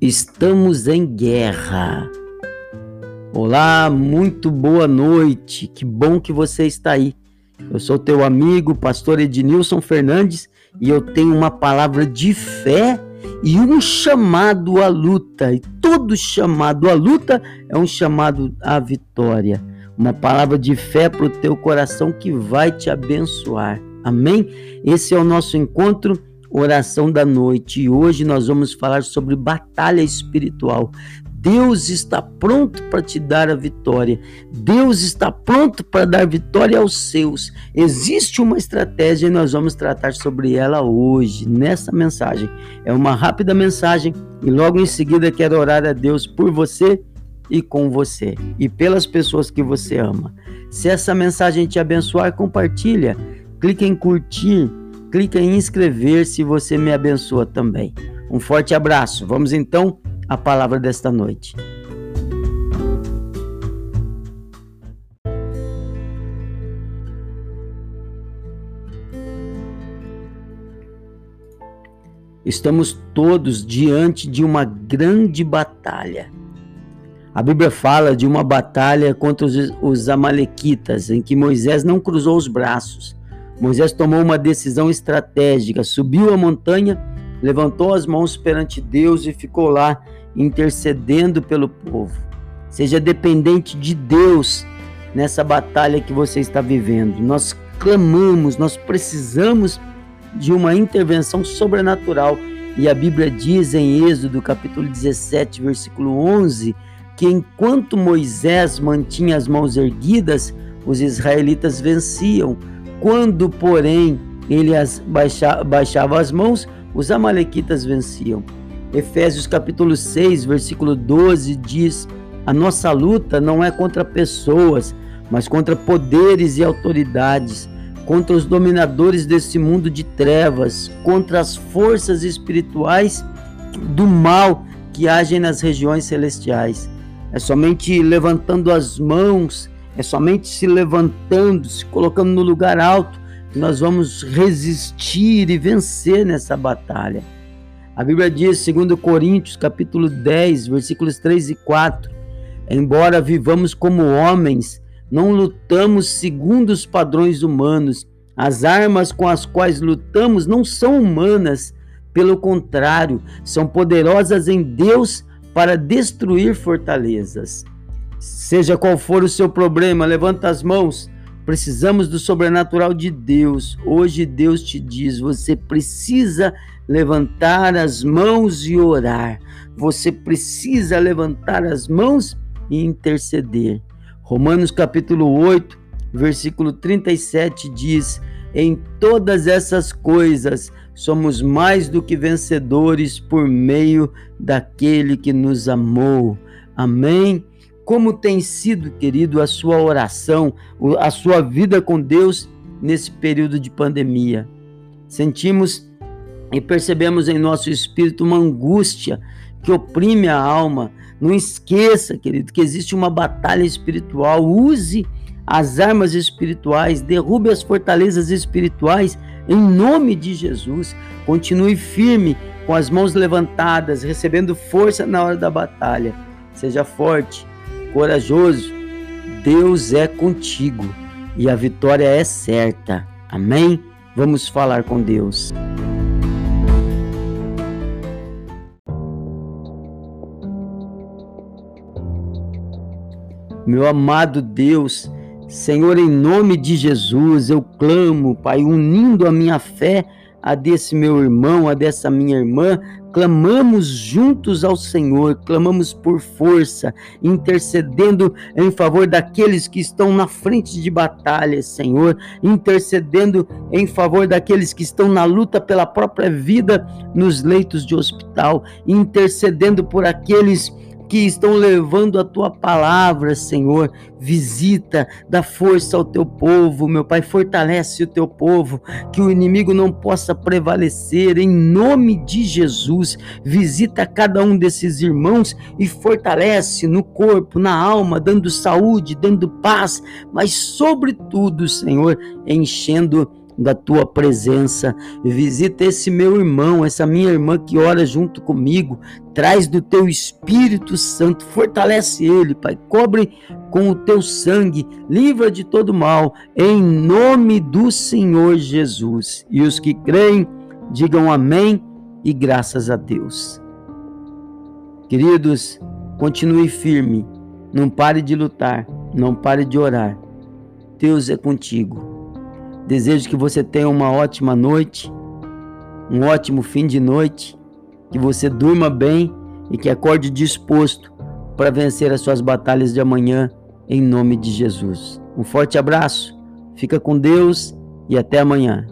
Estamos em guerra. Olá, muito boa noite. Que bom que você está aí. Eu sou teu amigo, pastor Ednilson Fernandes, e eu tenho uma palavra de fé e um chamado à luta. E todo chamado à luta é um chamado à vitória. Uma palavra de fé para o teu coração que vai te abençoar. Amém? Esse é o nosso encontro oração da noite e hoje nós vamos falar sobre batalha espiritual. Deus está pronto para te dar a vitória. Deus está pronto para dar vitória aos seus. Existe uma estratégia e nós vamos tratar sobre ela hoje, nessa mensagem. É uma rápida mensagem e logo em seguida quero orar a Deus por você e com você e pelas pessoas que você ama. Se essa mensagem te abençoar, compartilha. Clique em curtir clica em inscrever se você me abençoa também. Um forte abraço. Vamos então à palavra desta noite. Estamos todos diante de uma grande batalha. A Bíblia fala de uma batalha contra os, os Amalequitas, em que Moisés não cruzou os braços, Moisés tomou uma decisão estratégica, subiu a montanha, levantou as mãos perante Deus e ficou lá intercedendo pelo povo. Seja dependente de Deus nessa batalha que você está vivendo. Nós clamamos, nós precisamos de uma intervenção sobrenatural. E a Bíblia diz em Êxodo, capítulo 17, versículo 11, que enquanto Moisés mantinha as mãos erguidas, os israelitas venciam. Quando, porém, ele as baixa, baixava as mãos, os amalequitas venciam. Efésios capítulo 6, versículo 12 diz: A nossa luta não é contra pessoas, mas contra poderes e autoridades, contra os dominadores desse mundo de trevas, contra as forças espirituais do mal que agem nas regiões celestiais. É somente levantando as mãos é somente se levantando, se colocando no lugar alto, que nós vamos resistir e vencer nessa batalha. A Bíblia diz, segundo Coríntios, capítulo 10, versículos 3 e 4, embora vivamos como homens, não lutamos segundo os padrões humanos. As armas com as quais lutamos não são humanas, pelo contrário, são poderosas em Deus para destruir fortalezas. Seja qual for o seu problema, levanta as mãos. Precisamos do sobrenatural de Deus. Hoje Deus te diz: você precisa levantar as mãos e orar. Você precisa levantar as mãos e interceder. Romanos capítulo 8, versículo 37 diz: Em todas essas coisas somos mais do que vencedores por meio daquele que nos amou. Amém. Como tem sido, querido, a sua oração, a sua vida com Deus nesse período de pandemia? Sentimos e percebemos em nosso espírito uma angústia que oprime a alma. Não esqueça, querido, que existe uma batalha espiritual. Use as armas espirituais, derrube as fortalezas espirituais em nome de Jesus. Continue firme, com as mãos levantadas, recebendo força na hora da batalha. Seja forte, corajoso, Deus é contigo e a vitória é certa. Amém? Vamos falar com Deus. Meu amado Deus, Senhor, em nome de Jesus, eu clamo, Pai, unindo a minha fé a desse meu irmão, a dessa minha irmã, clamamos juntos ao Senhor, clamamos por força, intercedendo em favor daqueles que estão na frente de batalha, Senhor, intercedendo em favor daqueles que estão na luta pela própria vida nos leitos de hospital, intercedendo por aqueles que estão levando a tua palavra, Senhor. Visita, dá força ao teu povo, meu Pai, fortalece o teu povo, que o inimigo não possa prevalecer, em nome de Jesus. Visita cada um desses irmãos e fortalece no corpo, na alma, dando saúde, dando paz, mas, sobretudo, Senhor, enchendo da tua presença. Visita esse meu irmão, essa minha irmã que ora junto comigo. Traz do teu Espírito Santo, fortalece ele, Pai. Cobre com o teu sangue, livra de todo mal, em nome do Senhor Jesus. E os que creem, digam amém e graças a Deus. Queridos, continue firme, não pare de lutar, não pare de orar. Deus é contigo. Desejo que você tenha uma ótima noite, um ótimo fim de noite, que você durma bem e que acorde disposto para vencer as suas batalhas de amanhã, em nome de Jesus. Um forte abraço, fica com Deus e até amanhã.